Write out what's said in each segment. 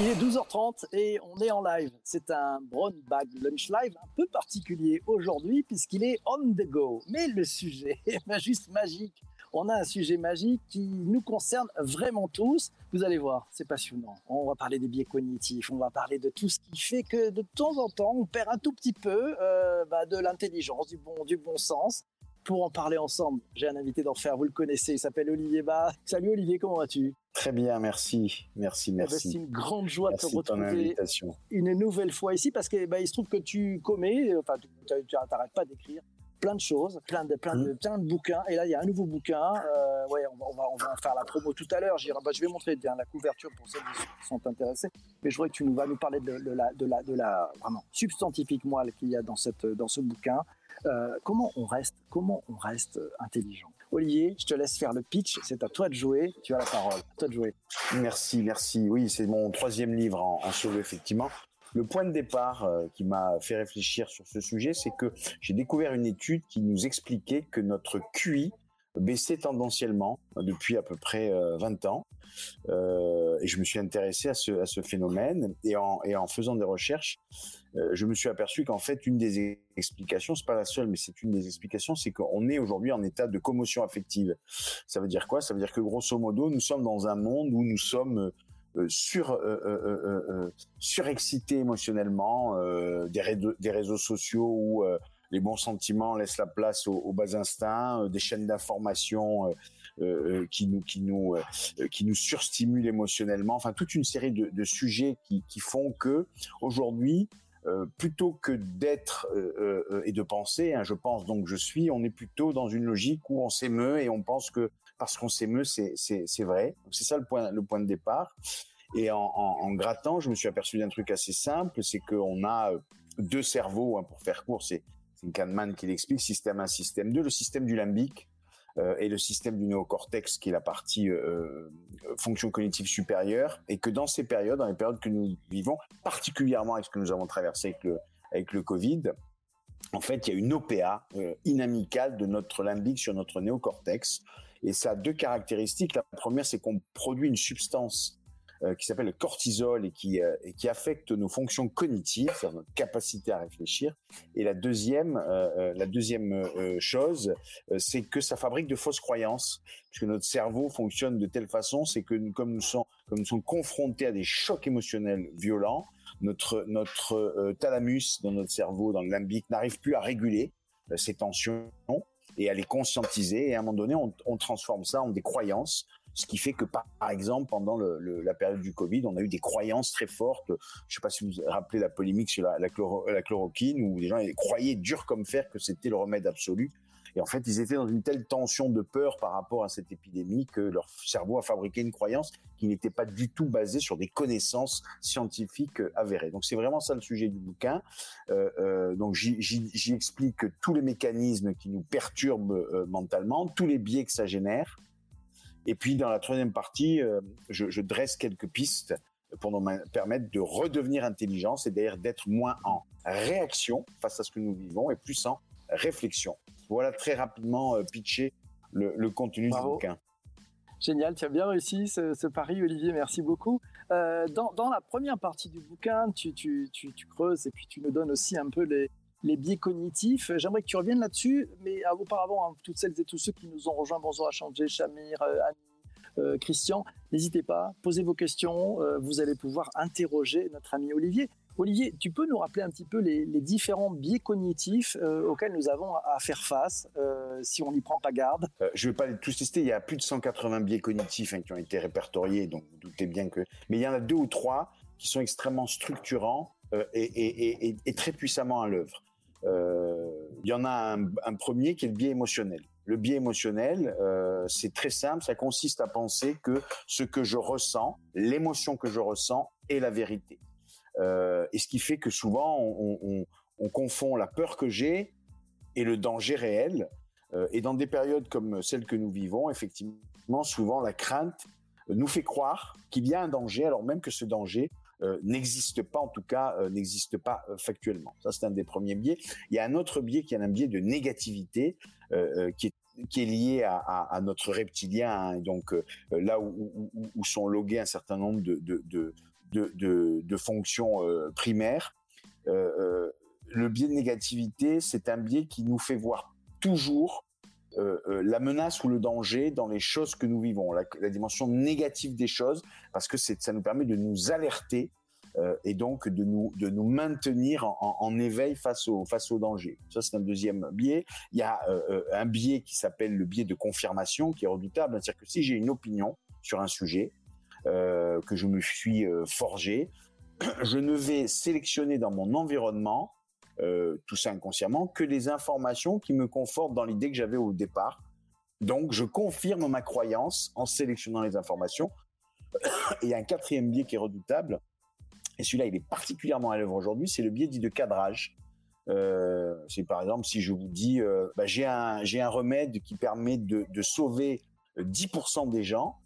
Il est 12h30 et on est en live. C'est un Brown Bag Lunch Live un peu particulier aujourd'hui puisqu'il est on the go. Mais le sujet est juste magique. On a un sujet magique qui nous concerne vraiment tous. Vous allez voir, c'est passionnant. On va parler des biais cognitifs, on va parler de tout ce qui fait que de temps en temps, on perd un tout petit peu euh, bah, de l'intelligence, du bon, du bon sens. Pour en parler ensemble, j'ai un invité d'enfer, vous le connaissez, il s'appelle Olivier Bas. Salut Olivier, comment vas-tu? Très bien, merci, merci, eh ben, merci. c'est une grande joie de te retrouver une nouvelle fois ici parce que bah, il se trouve que tu commets, enfin, tu n'arrêtes pas d'écrire plein de choses, plein de, plein de, mmh. plein de bouquins. Et là, il y a un nouveau bouquin. Euh, ouais, on va, on, va, on va faire la promo tout à l'heure. Bah, je vais montrer bien la couverture pour ceux qui sont intéressés. Mais je voudrais que tu nous vas nous parler de, de, la, de la, de la vraiment substantifique moelle qu'il y a dans cette, dans ce bouquin. Euh, comment on reste, comment on reste intelligent. Olivier, je te laisse faire le pitch. C'est à toi de jouer. Tu as la parole. À toi de jouer. Merci, merci. Oui, c'est mon troisième livre en, solo, effectivement. Le point de départ euh, qui m'a fait réfléchir sur ce sujet, c'est que j'ai découvert une étude qui nous expliquait que notre QI baissait tendanciellement depuis à peu près 20 euh, ans. Euh, et je me suis intéressé à ce, phénomène. Et en, faisant des recherches, euh, je me suis aperçu qu'en fait, une des explications, c'est pas la seule, mais c'est une des explications, c'est qu'on est aujourd'hui en état de commotion affective. Ça veut dire quoi? Ça veut dire que grosso modo, nous sommes dans un monde où nous sommes sur surexcités émotionnellement, des, des réseaux sociaux où les bons sentiments laissent la place aux, bas instincts, des chaînes d'information qui nous qui nous qui nous surstimulent émotionnellement. Enfin, toute une série de, de sujets qui, qui font que aujourd'hui euh, plutôt que d'être euh, euh, et de penser, hein, je pense donc je suis, on est plutôt dans une logique où on s'émeut et on pense que parce qu'on s'émeut, c'est c'est vrai. C'est ça le point le point de départ. Et en, en, en grattant, je me suis aperçu d'un truc assez simple, c'est qu'on a deux cerveaux, hein, pour faire court, c'est Kahneman qui l'explique, système 1, système 2, le système du limbique euh, et le système du néocortex qui est la partie euh, fonction cognitive supérieure, et que dans ces périodes, dans les périodes que nous vivons, particulièrement avec ce que nous avons traversé avec le, avec le Covid, en fait, il y a une OPA euh, inamicale de notre limbique sur notre néocortex. Et ça a deux caractéristiques. La première, c'est qu'on produit une substance euh, qui s'appelle le cortisol et qui, euh, et qui affecte nos fonctions cognitives, notre capacité à réfléchir. Et la deuxième, euh, la deuxième chose, c'est que ça fabrique de fausses croyances, puisque notre cerveau fonctionne de telle façon, c'est que nous, comme nous sommes, comme nous sommes confrontés à des chocs émotionnels violents, notre notre thalamus dans notre cerveau, dans le limbique, n'arrive plus à réguler ces tensions et à les conscientiser. Et à un moment donné, on, on transforme ça en des croyances ce qui fait que, par, exemple, pendant la période du Covid, on a eu des croyances très fortes. Je ne sais pas si vous vous rappelez la polémique sur la chloroquine, où les gens croyaient dur comme fer que c'était le remède absolu. Et en fait, ils étaient dans une telle tension de peur par rapport à cette épidémie que leur cerveau a fabriqué une croyance qui n'était pas du tout basée sur des connaissances scientifiques avérées. Donc c'est vraiment ça le sujet du bouquin. Euh, euh, donc j'y explique tous les mécanismes qui nous perturbent euh, mentalement, tous les biais que ça génère, et puis dans la troisième partie, euh, je, je, dresse quelques pistes pour nous permettre de redevenir intelligent, c'est-à-dire d'être moins en réaction face à ce que nous vivons et plus en réflexion. Voilà très rapidement euh, pitcher le, le contenu du bouquin. Génial, tu as bien réussi ce, ce pari, Olivier, merci beaucoup. Euh, dans, dans, la première partie du bouquin, tu, tu, tu, tu, creuses et puis tu nous donnes aussi un peu les, les biais cognitifs. J'aimerais que tu reviennes là-dessus, mais auparavant, hein, toutes celles et tous ceux qui nous ont rejoints, bonjour à changer, Chamir, euh, Annie, euh, Christian, n'hésitez pas, posez vos questions, euh, vous allez pouvoir interroger notre ami Olivier. Olivier, tu peux nous rappeler un petit peu les, différents biais cognitifs auxquels nous avons à faire face si on n'y prend pas garde? Je ne vais pas les tous tester, il y a plus de 180 biais cognitifs hein, qui ont été répertoriés, donc vous doutez bien que... Mais il y en a deux ou trois qui sont extrêmement structurants et, très puissamment à l'œuvre. Euh, il y en a un, premier qui est le biais émotionnel. Le biais émotionnel, euh, c'est très simple, ça consiste à penser que ce que je ressens, l'émotion que je ressens, est la vérité. et ce qui fait que souvent on, on confond la peur que j'ai et le danger réel. et dans des périodes comme celle que nous vivons, effectivement, souvent la crainte nous fait croire qu'il y a un danger, alors même que ce danger euh, n'existe pas, en tout cas, euh, n'existe pas euh, factuellement. Ça, c'est un des premiers biais. Il y a un autre biais qui est un biais de négativité, qui est qui est lié à, à, notre reptilien, hein, donc là où, sont logués un certain nombre de, de, de, de fonctions primaires. le biais de négativité, c'est un biais qui nous fait voir toujours euh, euh, la menace ou le danger dans les choses que nous vivons, la, dimension négative des choses, parce que ça nous permet de nous alerter euh, et donc de nous, de nous maintenir en, en, éveil face au, face au danger. Ça, c'est un deuxième biais. Il y a un biais qui s'appelle le biais de confirmation, qui est redoutable. C'est-à-dire que si j'ai une opinion sur un sujet que je me suis forgé, je ne vais sélectionner dans mon environnement euh, tout ça inconsciemment, que des informations qui me confortent dans l'idée que j'avais au départ. Donc, je confirme ma croyance en sélectionnant les informations. Et un quatrième biais qui est redoutable, et celui-là, il est particulièrement à l'œuvre aujourd'hui, c'est le biais dit de cadrage. Euh, c'est par exemple si je vous dis, euh, bah, j'ai un un remède qui permet de, de sauver 10% des gens,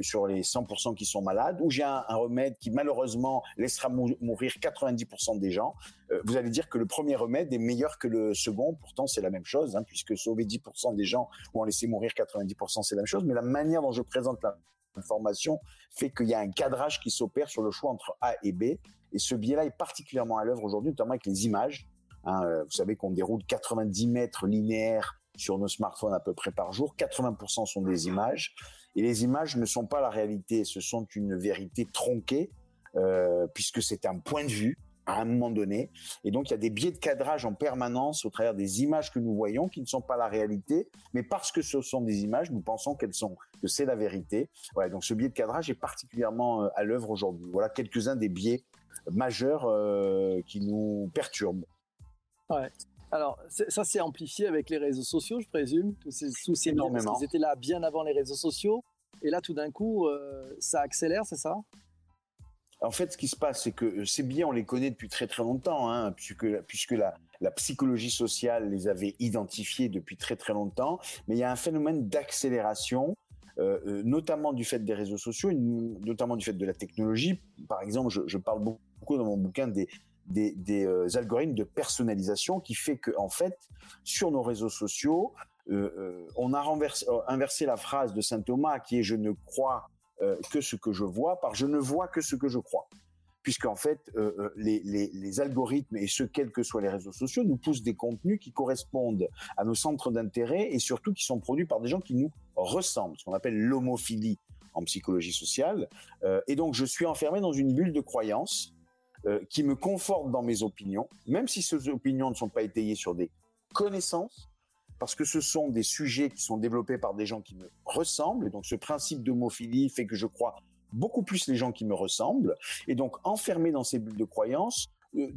sur les 100% qui sont malades, ou j'ai un, remède qui malheureusement laissera mourir 90% des gens, euh, vous allez dire que le premier remède est meilleur que le second. Pourtant, c'est la même chose, hein, puisque sauver 10% des gens ou en laisser mourir 90%, c'est la même chose. Mais la manière dont je présente l'information fait qu'il y a un cadrage qui s'opère sur le choix entre A et B. Et ce biais-là est particulièrement à l'œuvre aujourd'hui, notamment avec les images. Hein, euh, vous savez qu'on déroule 90 mètres linéaires sur nos smartphones à peu près par jour. 80% sont des images. Et les images ne sont pas la réalité, ce sont une vérité tronquée, euh, puisque c'est un point de vue à un moment donné. Et donc, il y a des biais de cadrage en permanence au travers des images que nous voyons qui ne sont pas la réalité, mais parce que ce sont des images, nous pensons qu'elles sont, que c'est la vérité. Voilà, donc ce biais de cadrage est particulièrement euh, à l'œuvre aujourd'hui. Voilà quelques-uns des biais majeurs euh, qui nous perturbent. Ouais. Alors, ça s'est amplifié avec les réseaux sociaux, je présume, tous ces, tous ces Énormément. Ils étaient là bien avant les réseaux sociaux. Et là, tout d'un coup, euh, ça accélère, c'est ça? En fait, ce qui se passe, c'est que euh, ces biais, on les connaît depuis très très longtemps, hein, puisque, puisque la, la, psychologie sociale les avait identifiés depuis très très longtemps. Mais il y a un phénomène d'accélération, euh, notamment du fait des réseaux sociaux, notamment du fait de la technologie. Par exemple, je, je parle beaucoup dans mon bouquin des, des, euh, algorithmes de personnalisation qui fait que en fait sur nos réseaux sociaux euh, euh, on a inversé la phrase de saint Thomas qui est je ne crois que ce que je vois par je ne vois que ce que je crois puisqu'en fait les, les, algorithmes et ce quels que soient les réseaux sociaux nous poussent des contenus qui correspondent à nos centres d'intérêt et surtout qui sont produits par des gens qui nous ressemblent ce qu'on appelle l'homophilie en psychologie sociale. Et donc je suis enfermé dans une bulle de croyance euh, qui me conforte dans mes opinions, même si ces opinions ne sont pas étayées sur des connaissances, parce que ce sont des sujets qui sont développés par des gens qui me ressemblent, et donc ce principe d'homophilie fait que je crois beaucoup plus les gens qui me ressemblent, et donc enfermé dans ces bulles de croyance, euh,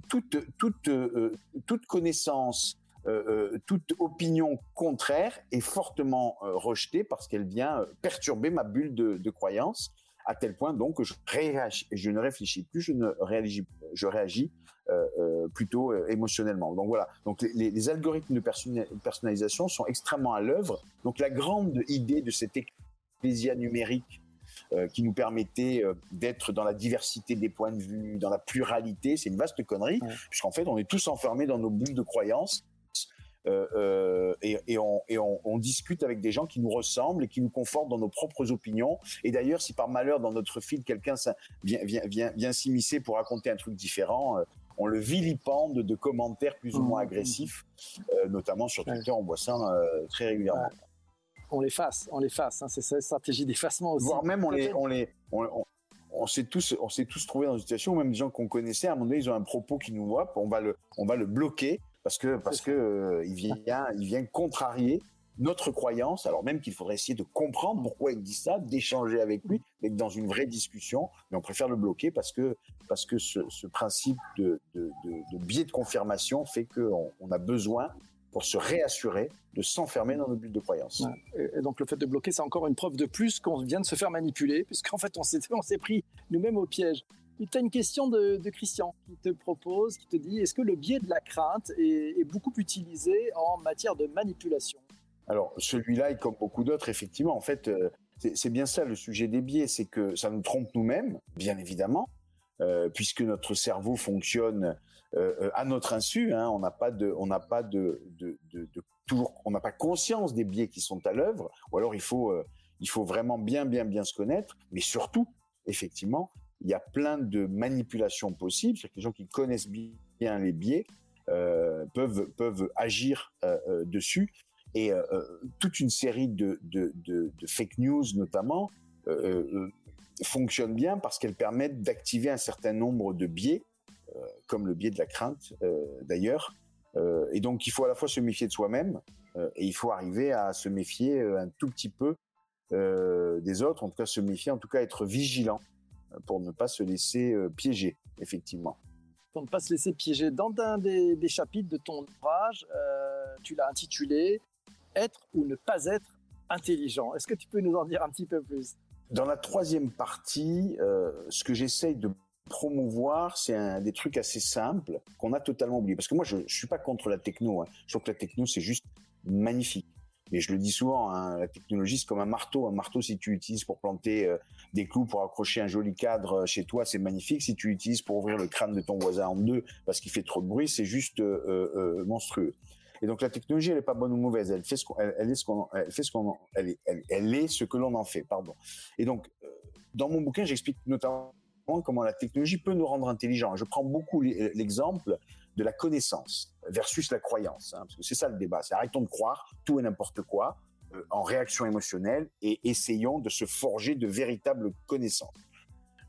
euh, toute connaissance, toute opinion contraire est fortement rejetée parce qu'elle vient perturber ma bulle de, de croyance à tel point donc que je, réagis, je ne réfléchis plus, je ne réagis, je réagis euh, euh, plutôt euh, émotionnellement. Donc voilà. Donc les, les algorithmes de personnalisation sont extrêmement à l'œuvre. Donc la grande idée de cette ecclésia numérique qui nous permettait d'être dans la diversité des points de vue, dans la pluralité, c'est une vaste connerie, puisqu'en fait on est tous enfermés dans nos bulles de croyances et, et, on, et on, on, discute avec des gens qui nous ressemblent et qui nous confortent dans nos propres opinions. Et d'ailleurs, si par malheur dans notre fil quelqu'un vient, vient, vient, vient s'immiscer pour raconter un truc différent, euh, on le vilipende de commentaires plus ou moins mmh. agressifs, euh, notamment sur Twitter, on voit ça euh, très régulièrement. On les fasse, on les fasse. Hein, c'est ça, stratégie d'effacement aussi. Voire même on les, on les, on, on s'est tous, on s'est tous trouvés dans une situation où même des gens qu'on connaissait, à un moment donné, ils ont un propos qui nous voit, on va le, on va le bloquer parce que parce que euh, il vient il vient contrarier notre croyance, alors même qu'il faudrait essayer de comprendre pourquoi il dit ça, d'échanger avec lui, d'être dans une vraie discussion, mais on préfère le bloquer parce que parce que ce, principe de, de, de, biais de confirmation fait qu'on on a besoin pour se réassurer de s'enfermer dans nos bulles de croyance. Et donc le fait de bloquer, c'est encore une preuve de plus qu'on vient de se faire manipuler, puisqu'en fait on s'est on s'est pris nous-mêmes au piège. Tu as une question de, Christian qui te propose, qui te dit est-ce que le biais de la crainte est, beaucoup utilisé en matière de manipulation? Alors, celui-là, et comme beaucoup d'autres, effectivement, en fait, euh, c'est bien ça le sujet des biais, c'est que ça nous trompe nous-mêmes, bien évidemment, euh, puisque notre cerveau fonctionne euh, à notre insu. Hein, on n'a pas de, on n'a pas de, de, de, de on n'a pas conscience des biais qui sont à l'œuvre, ou alors il faut, il faut vraiment bien, bien, bien se connaître, mais surtout, effectivement, il y a plein de manipulations possibles. C'est-à-dire que les gens qui connaissent bien les biais euh, peuvent peuvent agir euh, euh, dessus. Et toute une série de, de, de, de fake news, notamment, fonctionnent bien parce qu'elles permettent d'activer un certain nombre de biais, comme le biais de la crainte, d'ailleurs. et donc, il faut à la fois se méfier de soi-même et il faut arriver à se méfier un tout petit peu des autres, en tout cas se méfier, en tout cas être vigilant pour ne pas se laisser euh, piéger, effectivement. Pour ne pas se laisser piéger. Dans un des, chapitres de ton ouvrage, euh, tu l'as intitulé Être ou ne pas être intelligent. Est-ce que tu peux nous en dire un petit peu plus? Dans la troisième partie, euh, ce que j'essaye de promouvoir, c'est un des trucs assez simples qu'on a totalement oublié. Parce que moi, je, ne suis pas contre la techno. Hein. Je trouve que la techno, c'est juste magnifique. Mais je le dis souvent, hein, la technologie, c'est comme un marteau. Un marteau, si tu l'utilises pour planter euh, des clous, pour accrocher un joli cadre euh, chez toi, c'est magnifique. Si tu l'utilises pour ouvrir le crâne de ton voisin en deux parce qu'il fait trop de bruit, c'est juste euh, monstrueux. Et donc la technologie, elle est pas bonne ou mauvaise. Elle fait ce qu'on, est ce qu'on, fait ce qu'on, elle, est ce que l'on en fait. Pardon. Et donc, dans mon bouquin, j'explique notamment comment la technologie peut nous rendre intelligents. Je prends beaucoup l'exemple de la connaissance versus la croyance. Hein, parce que c'est ça le débat. C'est arrêtons de croire tout et n'importe quoi euh, en réaction émotionnelle et essayons de se forger de véritables connaissances.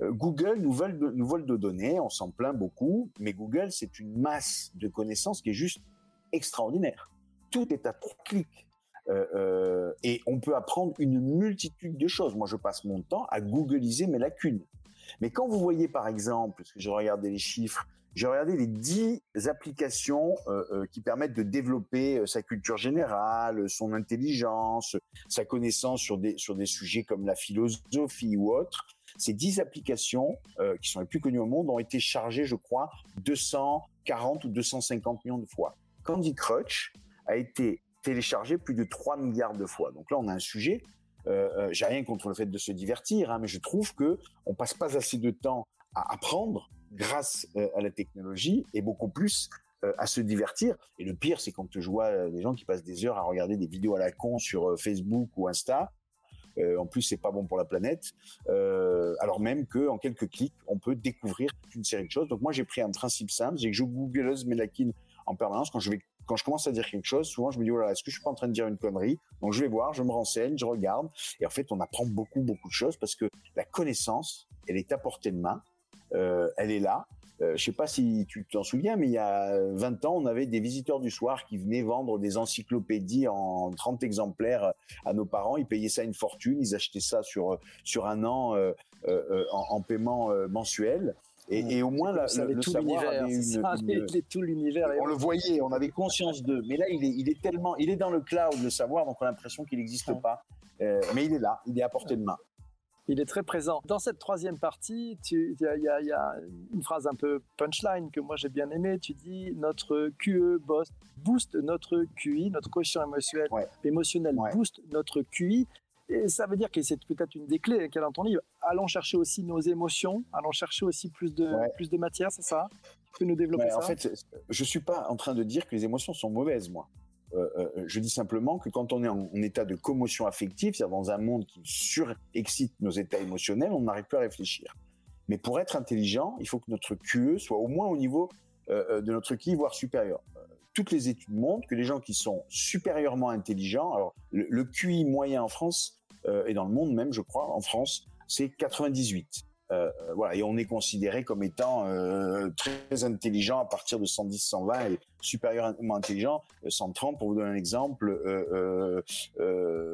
Euh, Google nous vole, de, nous vole de données, on s'en plaint beaucoup, mais Google, c'est une masse de connaissances qui est juste extraordinaire. Tout est à trois clics. Euh, et on peut apprendre une multitude de choses. Moi, je passe mon temps à googliser mes lacunes. Mais quand vous voyez, par exemple, parce que je regardais les chiffres, j'ai regardé les 10 applications euh, euh, qui permettent de développer euh, sa culture générale, son intelligence, sa connaissance sur des, sur des sujets comme la philosophie ou autres. Ces 10 applications, qui sont les plus connues au monde, ont été chargées, je crois, 240 ou 250 millions de fois. Candy Crush a été téléchargé plus de 3 milliards de fois. Donc là, on a un sujet. J'ai rien contre le fait de se divertir, hein, mais je trouve que on passe pas assez de temps à apprendre grâce euh, à la technologie et beaucoup plus euh, à se divertir. Et le pire, c'est quand je vois euh, des gens qui passent des heures à regarder des vidéos à la con sur Facebook ou Insta. en plus, c'est pas bon pour la planète. alors même que en quelques clics, on peut découvrir une série de choses. Donc moi, j'ai pris un principe simple, c'est que je googleuse mes en permanence. Quand je vais, quand je commence à dire quelque chose, souvent je me dis oh là, est-ce que je suis pas en train de dire une connerie? Donc je vais voir, je me renseigne, je regarde, et en fait, on apprend beaucoup, beaucoup de choses parce que la connaissance, elle est à portée de main. Euh, elle est là. Euh, je sais pas si tu t'en souviens, mais il y a 20 ans, on avait des visiteurs du soir qui venaient vendre des encyclopédies en 30 exemplaires à nos parents. Ils payaient ça une fortune, ils achetaient ça sur sur un an euh, en, paiement mensuel. Et, au moins, le, savoir avait une, tout l'univers. On le voyait, on avait conscience d'eux. Mais là, il est, il est tellement, il est dans le cloud, le savoir, donc on a l'impression qu'il n'existe pas. mais il est là, il est à portée de main il est très présent. Dans cette troisième partie, il y, a une phrase un peu punchline que moi j'ai bien aimée. Tu dis notre QE booste notre QI, notre quotient émotionnel, émotionnel booste notre QI. Et ça veut dire que c'est peut-être une des clés qu'elle a dans ton livre. Allons chercher aussi nos émotions, allons chercher aussi plus de, plus de matière, c'est ça? Tu peux nous développer ça En fait, je suis pas en train de dire que les émotions sont mauvaises, moi. Euh, euh, je dis simplement que quand on est en, état de commotion affective, c'est-à-dire dans un monde qui surexcite nos états émotionnels, on n'arrive plus à réfléchir. Mais pour être intelligent, il faut que notre QE soit au moins au niveau euh, de notre QI, voire supérieur. toutes les études montrent que les gens qui sont supérieurement intelligents, alors le, le QI moyen en France et dans le monde même, je crois, en France, c'est 98. Euh, voilà, et on est considéré comme étant euh, très intelligent à partir de 110, 120 et supérieurement intelligent 130. Euh, pour vous donner un exemple,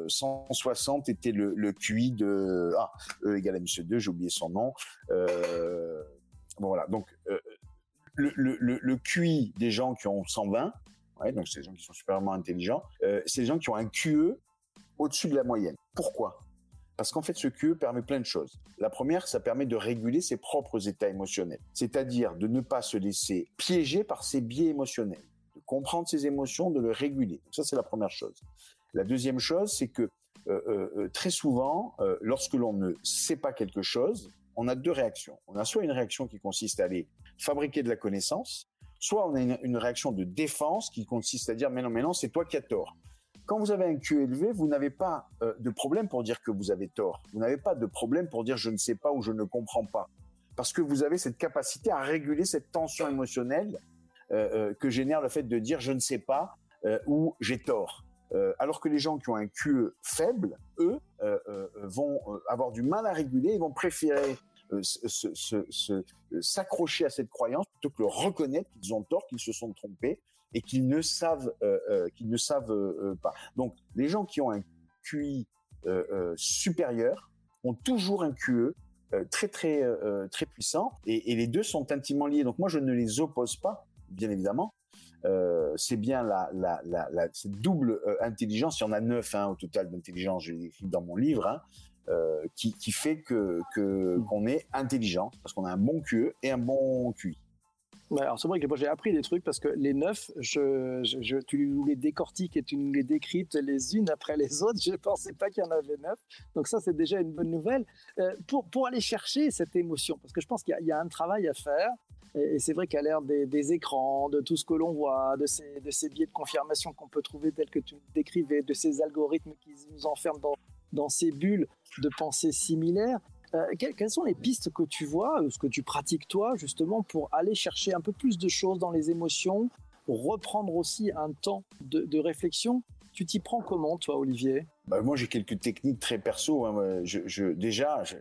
160 était le, le QI de ah E égale à Monsieur 2, j'ai oublié son nom. bon voilà, donc le, le, le, QI des gens qui ont 120, ouais, donc c'est les gens qui sont supérieurement intelligents, c'est les gens qui ont un QE au-dessus de la moyenne. Pourquoi? Parce qu'en fait, ce QE permet plein de choses. La première, ça permet de réguler ses propres états émotionnels, c'est-à-dire de ne pas se laisser piéger par ses biais émotionnels, de comprendre ses émotions, de le réguler. Ça, c'est la première chose. La deuxième chose, c'est que euh, euh, euh, très souvent, lorsque l'on ne sait pas quelque chose, on a deux réactions. On a soit une réaction qui consiste à aller fabriquer de la connaissance, soit on a une, réaction de défense qui consiste à dire mais non, mais non, c'est toi qui as tort. Quand vous avez un Q élevé, vous n'avez pas de problème pour dire que vous avez tort. Vous n'avez pas de problème pour dire je ne sais pas ou je ne comprends pas. Parce que vous avez cette capacité à réguler cette tension émotionnelle que génère le fait de dire je ne sais pas ou j'ai tort. Euh, alors que les gens qui ont un QE faible, eux, euh, euh, vont avoir du mal à réguler, ils vont préférer s'accrocher à cette croyance plutôt que reconnaître qu'ils ont tort, qu'ils se sont trompés et qu'ils ne savent, qu'ils ne savent pas. Donc, les gens qui ont un QI supérieur ont toujours un QE très très très puissant et, les deux sont intimement liés. Donc moi je ne les oppose pas, bien évidemment, euh, c'est bien la, cette double euh, intelligence. Il y en a neuf hein, au total d'intelligence, je écrit dans mon livre, hein, euh, qui, qui, fait que qu'on est intelligent parce qu'on a un bon QE et un bon QI. Alors c'est vrai que moi j'ai appris des trucs parce que les neuf, tu nous les décortiques et tu nous les décryptes les unes après les autres. Je ne pensais pas qu'il y en avait neuf. Donc ça c'est déjà une bonne nouvelle. pour, pour aller chercher cette émotion, parce que je pense qu'il y, a un travail à faire. Et, c'est vrai qu'à l'ère des, écrans, de tout ce que l'on voit, de ces, de ces biais de confirmation qu'on peut trouver tels que tu décrivais, de ces algorithmes qui nous enferment dans, dans ces bulles de pensée similaires, euh, quelles, sont les pistes que tu vois, ou ce que tu pratiques toi, justement, pour aller chercher un peu plus de choses dans les émotions, reprendre aussi un temps de, réflexion? Tu t'y prends comment, toi, Olivier? Bah, Moi, j'ai quelques techniques très perso. Hein. Je, déjà, je,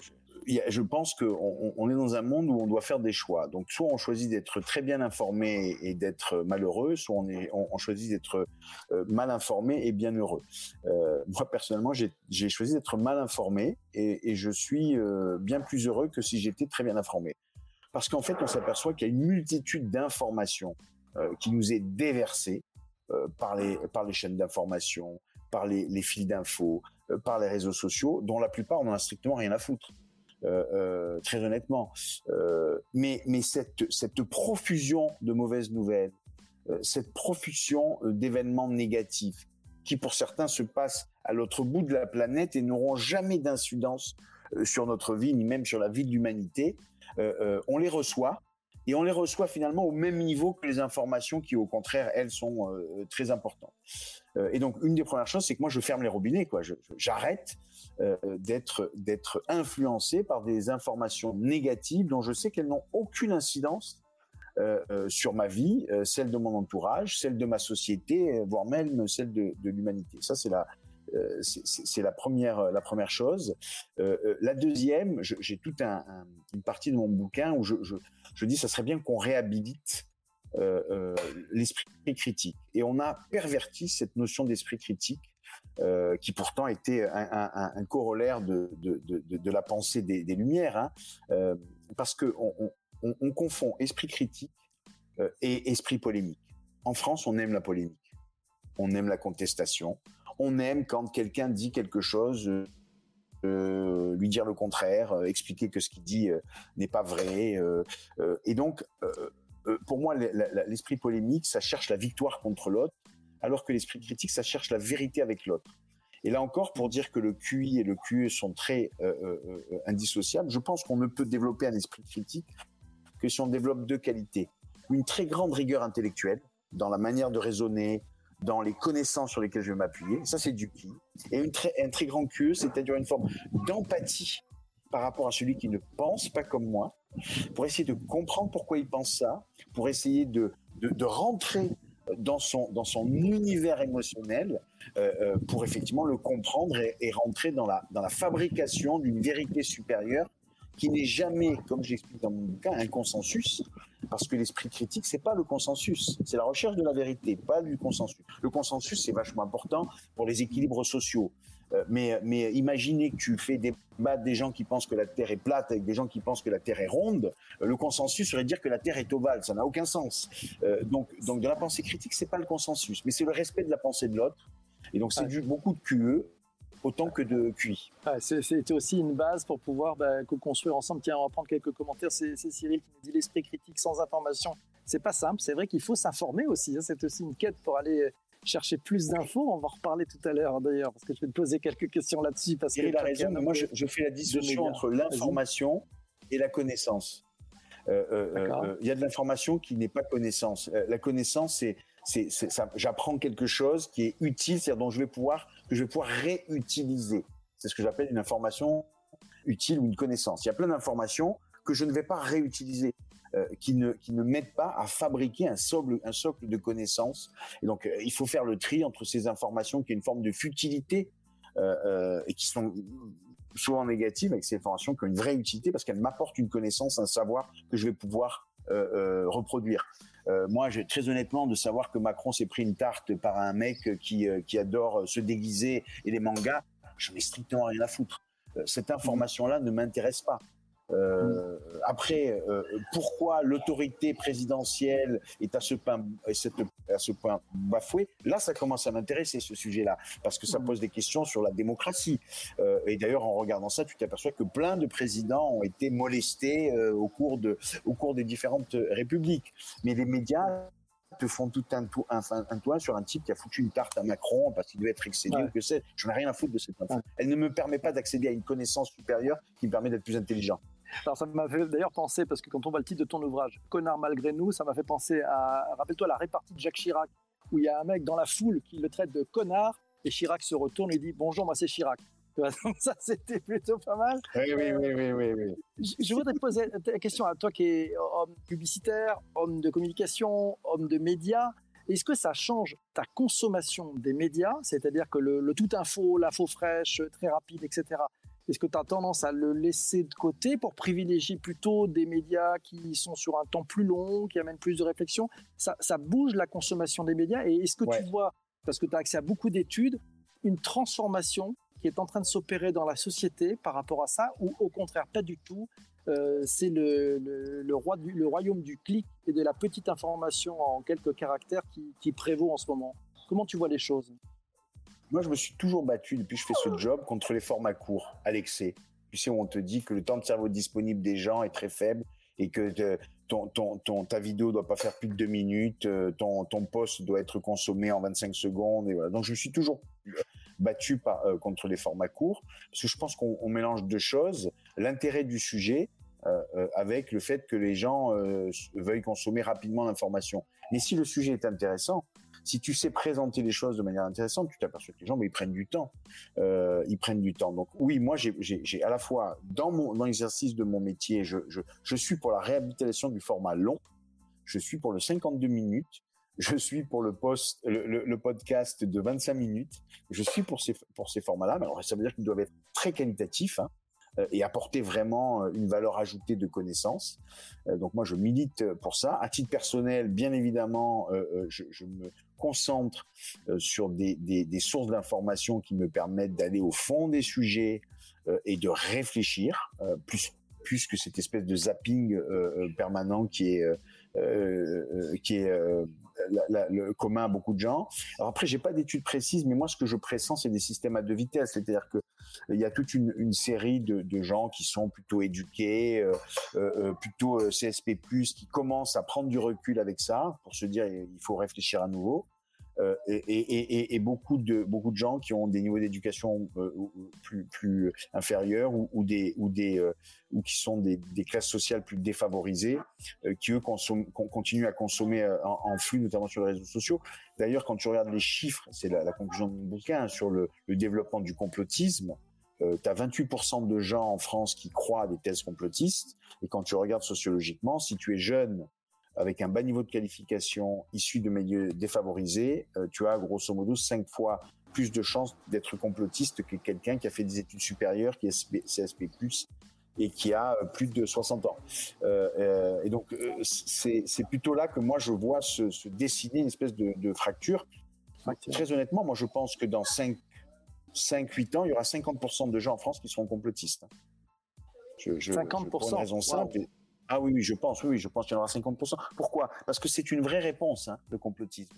je pense qu'on on est dans un monde où on doit faire des choix. Donc, soit on choisit d'être très bien informé et d'être malheureux, soit on, choisit d'être euh, mal informé et bien heureux. Euh, moi, personnellement, j'ai choisi d'être mal informé et, je suis euh, bien plus heureux que si j'étais très bien informé. Parce qu'en fait, on s'aperçoit qu'il y a une multitude d'informations qui nous est déversée par, les, chaînes d'information, par les, les fils d'infos, par les réseaux sociaux, dont la plupart on n'en a strictement rien à foutre. Euh, euh, très honnêtement. Euh, mais cette profusion de mauvaises nouvelles, cette profusion d'événements négatifs qui pour certains se passent à l'autre bout de la planète et n'auront jamais d'incidence sur notre vie ni même sur la vie de l'humanité, on les reçoit et on les reçoit finalement au même niveau que les informations qui, au contraire, elles sont euh, très importantes. Euh, et donc, une des premières choses, c'est que moi, je ferme les robinets, quoi. J'arrête euh, d'être influencé par des informations négatives dont je sais qu'elles n'ont aucune incidence sur ma vie, celle de mon entourage, celle de ma société, voire même celle de, de l'humanité. Ça, c'est la c'est la première, la première chose. Euh, euh, la deuxième, j'ai toute un, une partie de mon bouquin où je, je, je dis ça serait bien qu'on réhabilite euh, l'esprit critique. Et on a perverti cette notion d'esprit critique euh, qui pourtant était un, corollaire de, la pensée des, Lumières, hein, euh, parce que on, confond esprit critique et esprit polémique. En France, on aime la polémique, on aime la contestation, on aime quand quelqu'un dit quelque chose, euh, euh, lui dire le contraire, euh, expliquer que ce qu'il dit n'est pas vrai. et donc, pour moi, l'esprit polémique, ça cherche la victoire contre l'autre, alors que l'esprit critique, ça cherche la vérité avec l'autre. Et là encore, pour dire que le QI et le QE sont très indissociables, je pense qu'on ne peut développer un esprit critique que si on développe deux qualités. Une très grande rigueur intellectuelle dans la manière de raisonner, dans les connaissances sur lesquelles je vais m'appuyer. Ça, c'est du qui. Et un très grand QE, c'est-à-dire une forme d'empathie par rapport à celui qui ne pense pas comme moi, pour essayer de comprendre pourquoi il pense ça, pour essayer de, de, rentrer dans son, dans son univers émotionnel euh, euh pour effectivement le comprendre et, rentrer dans la fabrication d'une vérité supérieure qui n'est jamais, comme j'explique dans mon bouquin, un consensus, parce que l'esprit critique, c'est pas le consensus, c'est la recherche de la vérité, pas du consensus. Le consensus, c'est vachement important pour les équilibres sociaux. Euh, mais, mais imaginez que tu fais débattre des gens qui pensent que la Terre est plate avec des gens qui pensent que la Terre est ronde. Euh, le consensus serait de dire que la Terre est ovale. Ça n'a aucun sens. Euh, donc, donc, de la pensée critique, c'est pas le consensus, mais c'est le respect de la pensée de l'autre. Et donc, c'est beaucoup de QE autant que de QI. C'était aussi une base pour pouvoir bah, co-construire ensemble. Tiens, on va prendre quelques commentaires. C'est Cyril qui nous dit l'esprit critique sans information. C'est pas simple. C'est vrai qu'il faut s'informer aussi. Hein. C'est aussi une quête pour aller chercher plus d'infos. On va en reparler tout à l'heure d'ailleurs, parce que je vais te poser quelques questions là-dessus. Parce Cyril a raison, moi je, fais la distinction entre l'information et la connaissance. Euh, euh, euh, il y a de l'information qui n'est pas connaissance. la connaissance, c'est j'apprends quelque chose qui est utile, c'est-à-dire dont je vais pouvoir que je vais pouvoir réutiliser. C'est ce que j'appelle une information utile ou une connaissance. Il y a plein d'informations que je ne vais pas réutiliser. Euh, qui ne qui ne m'aident pas à fabriquer un socle un socle de connaissances. Donc euh, il faut faire le tri entre ces informations qui ont une forme de futilité euh, et qui sont souvent négatives avec ces informations qui ont une vraie utilité parce qu'elles m'apportent une connaissance, un savoir que je vais pouvoir reproduire. Moi, j'ai très honnêtement de savoir que Macron s'est pris une tarte par un mec qui, qui adore se déguiser et les mangas, j'en ai strictement rien à foutre. cette information-là ne m'intéresse pas. Euh, après, euh, pourquoi l'autorité présidentielle est à ce, point, à ce point bafouée? Là, ça commence à m'intéresser ce sujet-là, parce que ça mm. pose des questions sur la démocratie. Euh, et d'ailleurs, en regardant ça, tu t'aperçois que plein de présidents ont été molestés au cours de, au cours des différentes républiques. Mais les médias te font tout un, tout, un, un, toit sur un type qui a foutu une tarte à Macron parce qu'il devait être excédé ou que c'est. Je n'ai rien à foutre de cette info. Elle ne me permet pas d'accéder à une connaissance supérieure qui me permet d'être plus intelligent. Alors ça m'a fait d'ailleurs penser, parce que quand on voit le titre de ton ouvrage, Connard malgré nous, ça m'a fait penser à, rappelle-toi la répartie de Jacques Chirac, où il y a un mec dans la foule qui le traite de connard, et Chirac se retourne et dit bonjour, moi c'est Chirac. Donc ça, c'était plutôt pas mal. Oui, oui, oui, oui, oui, Je, voudrais te poser la question à toi qui es homme publicitaire, homme de communication, homme de médias. Est-ce que ça change ta consommation des médias, c'est-à-dire que le, le tout info, l'info fraîche, très rapide, etc. Est-ce que tu as tendance à le laisser de côté pour privilégier plutôt des médias qui sont sur un temps plus long, qui amènent plus de réflexion? Ça, bouge la consommation des médias et est-ce que tu vois, parce que tu as accès à beaucoup d'études, une transformation qui est en train de s'opérer dans la société par rapport à ça ou au contraire pas du tout euh, c'est le, le, roi le royaume du clic et de la petite information en quelques caractères qui, qui prévaut en ce moment? Comment tu vois les choses? Moi, je me suis toujours battu depuis que je fais ce job contre les formats courts l'excès. Tu sais, où on te dit que le temps de cerveau disponible des gens est très faible et que ta vidéo doit pas faire plus de deux minutes, euh, ton, ton post doit être consommé en 25 secondes. Et voilà. Donc, je me suis toujours battu par, euh, contre les formats courts parce que je pense qu'on mélange deux choses. L'intérêt du sujet euh, avec le fait que les gens veuillent consommer rapidement l'information. Mais si le sujet est intéressant, si tu sais présenter les choses de manière intéressante, tu t'aperçois que les gens, mais ils prennent du temps. Euh, ils prennent du temps. Donc oui, moi, j'ai à la fois dans mon dans l'exercice de mon métier, je, je, je suis pour la réhabilitation du format long. Je suis pour le 52 minutes. Je suis pour le le, podcast de 25 minutes. Je suis pour ces pour ces formats-là. Mais alors ça veut dire qu'ils doivent être très qualitatifs. Hein. Euh, et apporter vraiment euh, une valeur ajoutée de connaissances. Euh, donc moi, je milite pour ça. À titre personnel, bien évidemment, je, me concentre sur des, sources d'informations qui me permettent d'aller au fond des sujets et de réfléchir, plus que cette espèce de zapping permanent qui est qui est le commun à beaucoup de gens. Alors après, j'ai pas d'études précises, mais moi, ce que je pressens, c'est des systèmes à deux vitesses. C'est-à-dire que il y a toute une, une série de, de, gens qui sont plutôt éduqués, euh, euh, euh plutôt euh, CSP+, qui commencent à prendre du recul avec ça pour se dire il faut réfléchir à nouveau. Euh, et, et, et, beaucoup de beaucoup de gens qui ont des niveaux d'éducation euh, plus plus inférieurs ou, ou des ou des euh, ou qui sont des, des, classes sociales plus défavorisées qui eux consomment, continuent à consommer en, en, flux notamment sur les réseaux sociaux. D'ailleurs, quand tu regardes les chiffres, c'est la, la, conclusion de mon bouquin sur le, le développement du complotisme. Euh, tu as 28% de gens en France qui croient à des thèses complotistes. Et quand tu regardes sociologiquement, si tu es jeune avec un bas niveau de qualification issu de milieux défavorisés, euh, tu as grosso modo cinq fois plus de chances d'être complotiste que quelqu'un qui a fait des études supérieures, qui est CSP+, et qui a euh, plus de 60 ans. Euh, et donc, c'est plutôt là que moi, je vois se, se dessiner une espèce de, de fracture. Très honnêtement, moi, je pense que dans 5, 5-8 ans, il y aura 50% de gens en France qui seront complotistes. Je, je, 50% je, pour une raison simple. Wow. Ah oui, oui, je pense, oui, je pense qu'il y en aura 50%. Pourquoi? Parce que c'est une vraie réponse, hein, le complotisme.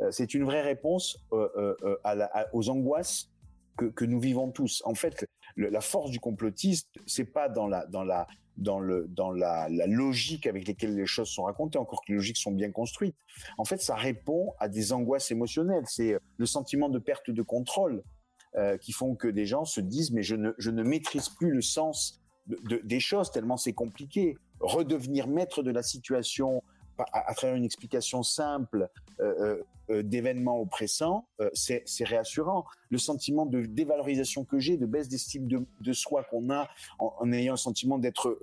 Euh, c'est une vraie réponse euh, euh, aux angoisses que, nous vivons tous. En fait, la force du complotiste, c'est pas dans la dans la dans le dans la, logique avec laquelle les choses sont racontées, encore que les logiques sont bien construites. En fait, ça répond à des angoisses émotionnelles. C'est le sentiment de perte de contrôle qui font que des gens se disent mais je ne je ne maîtrise plus le sens des choses tellement c'est compliqué. Redevenir maître de la situation à, travers une explication simple euh, euh, euh, d'événements oppressants, c'est réassurant. Le sentiment de dévalorisation que j'ai, de baisse d'estime de, soi qu'on a en, ayant le sentiment d'être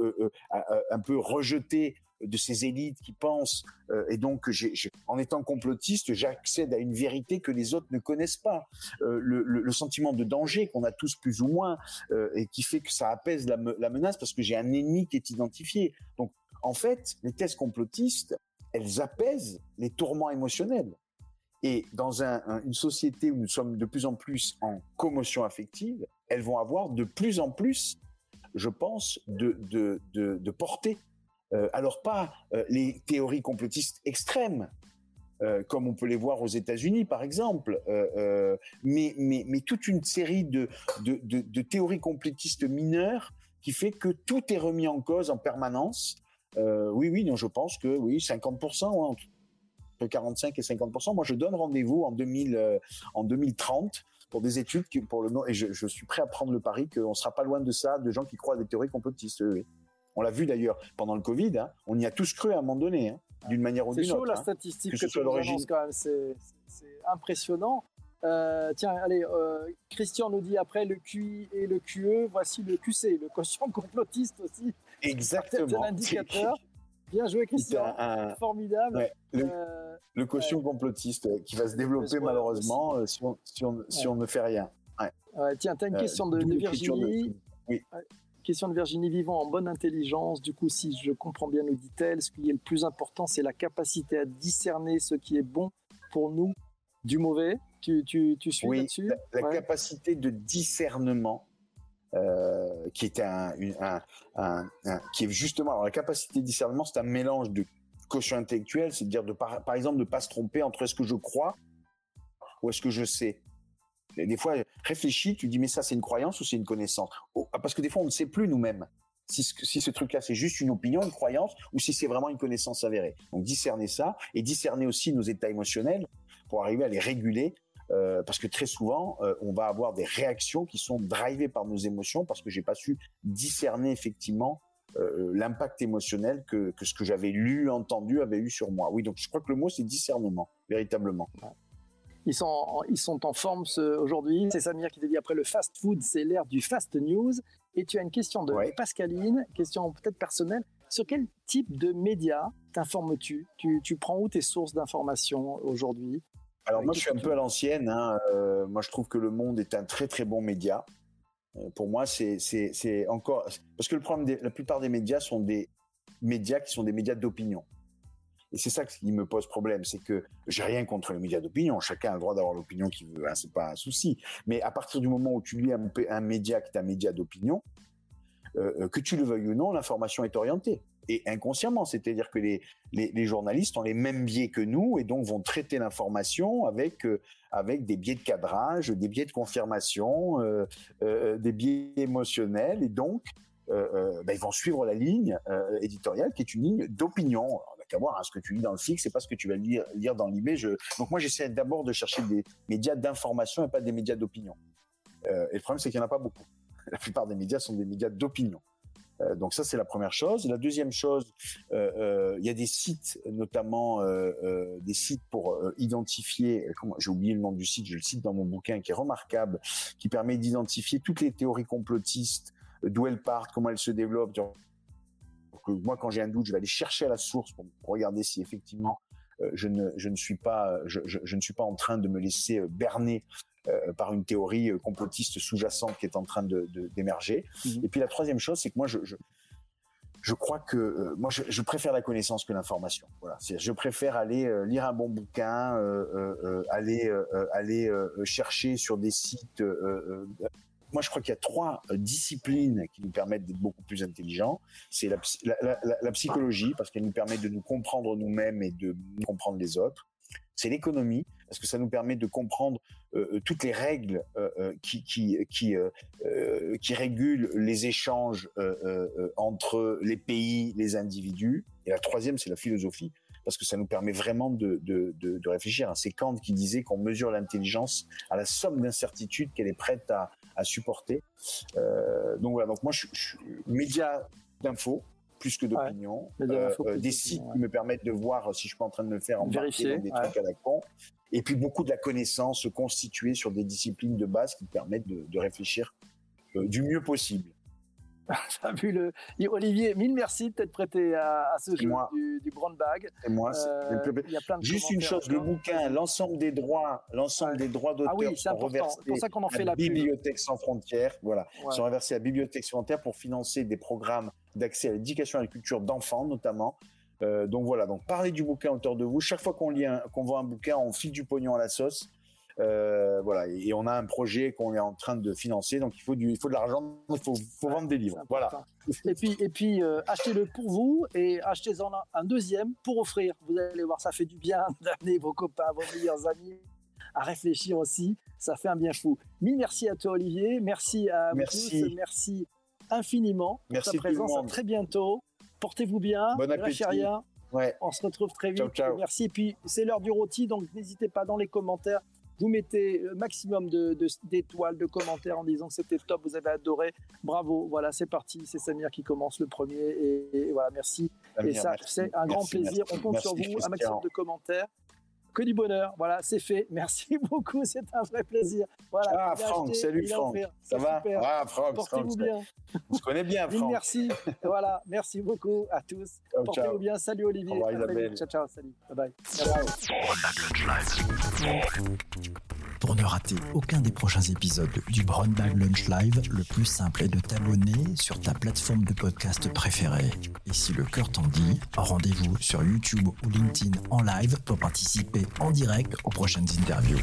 un peu rejeté de ces élites qui pensent et donc en étant complotiste j'accède à une vérité que les autres ne connaissent pas le, sentiment de danger qu'on a tous plus ou moins et qui fait que ça apaise la, menace parce que j'ai un ennemi qui est identifié donc en fait, les thèses complotistes, elles apaisent les tourments émotionnels. Et dans une société où nous sommes de plus en plus en commotion affective, elles vont avoir de plus en plus, je pense, de, portée. Euh, alors pas euh, les théories complotistes extrêmes, euh, comme on peut les voir aux États-Unis, par exemple, mais, mais, toute une série de, de, théories complotistes mineures qui fait que tout est remis en cause en permanence oui, oui, non, je pense que oui, 50%, entre 45 et 50%. Moi, je donne rendez-vous en, 2000, en 2030 pour des études qui, pour le et je, suis prêt à prendre le pari qu'on ne sera pas loin de ça, de gens qui croient à des théories complotistes. On l'a vu d'ailleurs pendant le Covid, hein. on y a tous cru à un moment donné, hein, d'une manière ou d'une autre. C'est chaud la hein. statistique que, tu nous quand même, c'est impressionnant. Euh, tiens, allez, Christian nous dit après le QI et le QE, voici le QC, le quotient complotiste aussi. Exactement. un indicateur. Bien joué, Christian. Formidable. le, euh, caution complotiste qui va se développer malheureusement euh, si, on, si, on, ne fait rien. tiens, tu as une euh, question de, Virginie. oui. Question de Virginie Vivant en bonne intelligence. Du coup, si je comprends bien, nous dit-elle, ce qui est le plus important, c'est la capacité à discerner ce qui est bon pour nous du mauvais. Tu, tu, tu suis là-dessus? La, la capacité de discernement euh, qui est un, un, qui est justement alors la capacité de discernement, c'est un mélange de caution intellectuelle, c'est-à-dire de par, par exemple de pas se tromper entre est-ce que je crois ou est-ce que je sais. Des fois, réfléchis, tu dis mais ça c'est une croyance ou c'est une connaissance? Oh, Parce que des fois on ne sait plus nous-mêmes si ce, si ce truc-là c'est juste une opinion, une croyance ou si c'est vraiment une connaissance avérée. Donc discerner ça et discerner aussi nos états émotionnels pour arriver à les réguler euh, parce que très souvent, euh, on va avoir des réactions qui sont drivées par nos émotions parce que j'ai pas su discerner effectivement euh, l'impact émotionnel que, que ce que j'avais lu, entendu avait eu sur moi. Oui, donc je crois que le mot c'est discernement, véritablement. Ils sont, en, ils sont en forme aujourd'hui. C'est Samir qui te dit après le fast food, c'est l'ère du fast news. Et tu as une question de Pascaline, question peut-être personnelle. Sur quel type de médias t'informes-tu? Tu, tu prends où tes sources d'information aujourd'hui? Alors moi, je suis un peu à l'ancienne. Hein. Euh, moi, je trouve que Le Monde est un très très bon média. Euh, pour moi, c'est c'est encore parce que le problème, la plupart des médias sont des médias qui sont des médias d'opinion. Et c'est ça qui me pose problème, c'est que j'ai rien contre les médias d'opinion. Chacun a le droit d'avoir l'opinion qu'il veut, hein, c'est pas un souci. Mais à partir du moment où tu lis un, un média qui est un média d'opinion, euh, que tu le veuilles ou non, l'information est orientée et inconsciemment. C'est-à-dire que les, journalistes ont les mêmes biais que nous et donc vont traiter l'information avec, euh, des biais de cadrage, des biais de confirmation, euh, euh, des biais émotionnels et donc ben, ils vont suivre la ligne éditoriale qui est une ligne d'opinion. Qu'à voir hein, ce que tu lis dans le fixe, c'est pas ce que tu vas lire, dans l'IB. Donc moi j'essaie d'abord de chercher des médias d'information et pas des médias d'opinion. et le problème c'est qu'il n'y en a pas beaucoup. La plupart des médias sont des médias d'opinion. Euh, donc ça c'est la première chose. La deuxième chose, euh, euh, il y a des sites, notamment des sites pour identifier. J'ai oublié le nom du site, je le cite dans mon bouquin, qui est remarquable, qui permet d'identifier toutes les théories complotistes, d'où elles partent, comment elles se développent. Moi, quand j'ai un doute, je vais aller chercher à la source pour regarder si effectivement je ne, je ne suis pas, je, je, je, ne suis pas en train de me laisser berner euh, par une théorie euh, complotiste sous-jacente qui est en train de, d'émerger. Mhm. Et puis la troisième chose, c'est que moi, je, je, je crois que euh, moi, je, je, préfère la connaissance que l'information. Voilà, je préfère aller lire un bon bouquin, euh, aller aller chercher sur des sites. Moi, je crois qu'il y a trois disciplines qui nous permettent d'être beaucoup plus intelligents. C'est la, psychologie, parce qu'elle nous permet de nous comprendre nous-mêmes et de comprendre les autres c'est l'économie parce que ça nous permet de comprendre toutes les règles qui régulent les échanges entre les pays, les individus. Et la troisième, c'est la philosophie parce que ça nous permet vraiment de, de, de, de réfléchir. C'est Kant qui disait qu'on mesure l'intelligence à la somme d'incertitudes qu'elle est prête à, à supporter. Euh, donc voilà, donc moi je, suis média d'info plus que d'opinion, euh, euh, des sites qui me permettent de voir si je suis en train de me faire embarquer dans des trucs à la con, et puis beaucoup de la connaissance constituée sur des disciplines de base qui permettent de, de réfléchir du mieux possible. Olivier, mille merci de t'être prêté à, ce jeu du, du, brown bag. Et moi, euh, Juste une chose, le bouquin, l'ensemble des droits, l'ensemble des droits d'auteur ah sont reversés pour ça qu'on en fait la, Bibliothèque sans frontières. Voilà, sont reversés à la Bibliothèque sans frontières pour financer des programmes d'accès à l'éducation et à la culture d'enfants, notamment. Euh, donc voilà, donc parlez du bouquin autour de vous. Chaque fois qu'on lit, qu'on voit un bouquin, on file du pognon à la sauce. Euh, voilà, et, on a un projet qu'on est en train de financer, donc il faut du, il faut de l'argent, il faut, faut vendre des livres. Voilà. Et puis, et puis euh, achetez-le pour vous et achetez-en un, deuxième pour offrir. Vous allez voir, ça fait du bien d'amener vos copains, vos meilleurs amis à réfléchir aussi. Ça fait un bien fou. Mille merci à toi, Olivier. Merci à merci. tous. Merci infiniment pour ta présence. À très bientôt. Portez-vous bien. Bon appétit. rien. Ouais. On se retrouve très vite. Merci. Et puis, c'est l'heure du rôti, donc n'hésitez pas dans les commentaires vous mettez maximum d'étoiles, de, commentaires en disant que c'était top, vous avez adoré. Bravo. Voilà, c'est parti. C'est Samir qui commence le premier. Et, voilà, merci. et ça, c'est un grand plaisir. On compte sur vous. Un maximum de commentaires que du bonheur. Voilà, c'est fait. Merci beaucoup, c'est un vrai plaisir. Voilà, ah, Franck, salut Franck. Ça va Ah, Franck, Portez-vous bien. On se connaît bien, Franck. Merci. voilà, merci beaucoup à tous. Portez-vous bien. Salut Olivier. Au revoir, Ciao, ciao. Salut. Bye bye. Pour ne rater aucun des prochains épisodes du Brown Bag Lunch Live, le plus simple est de t'abonner sur ta plateforme de podcast préférée. Et si le cœur t'en dit, rendez-vous sur YouTube ou LinkedIn en live pour participer en direct aux prochaines interviews.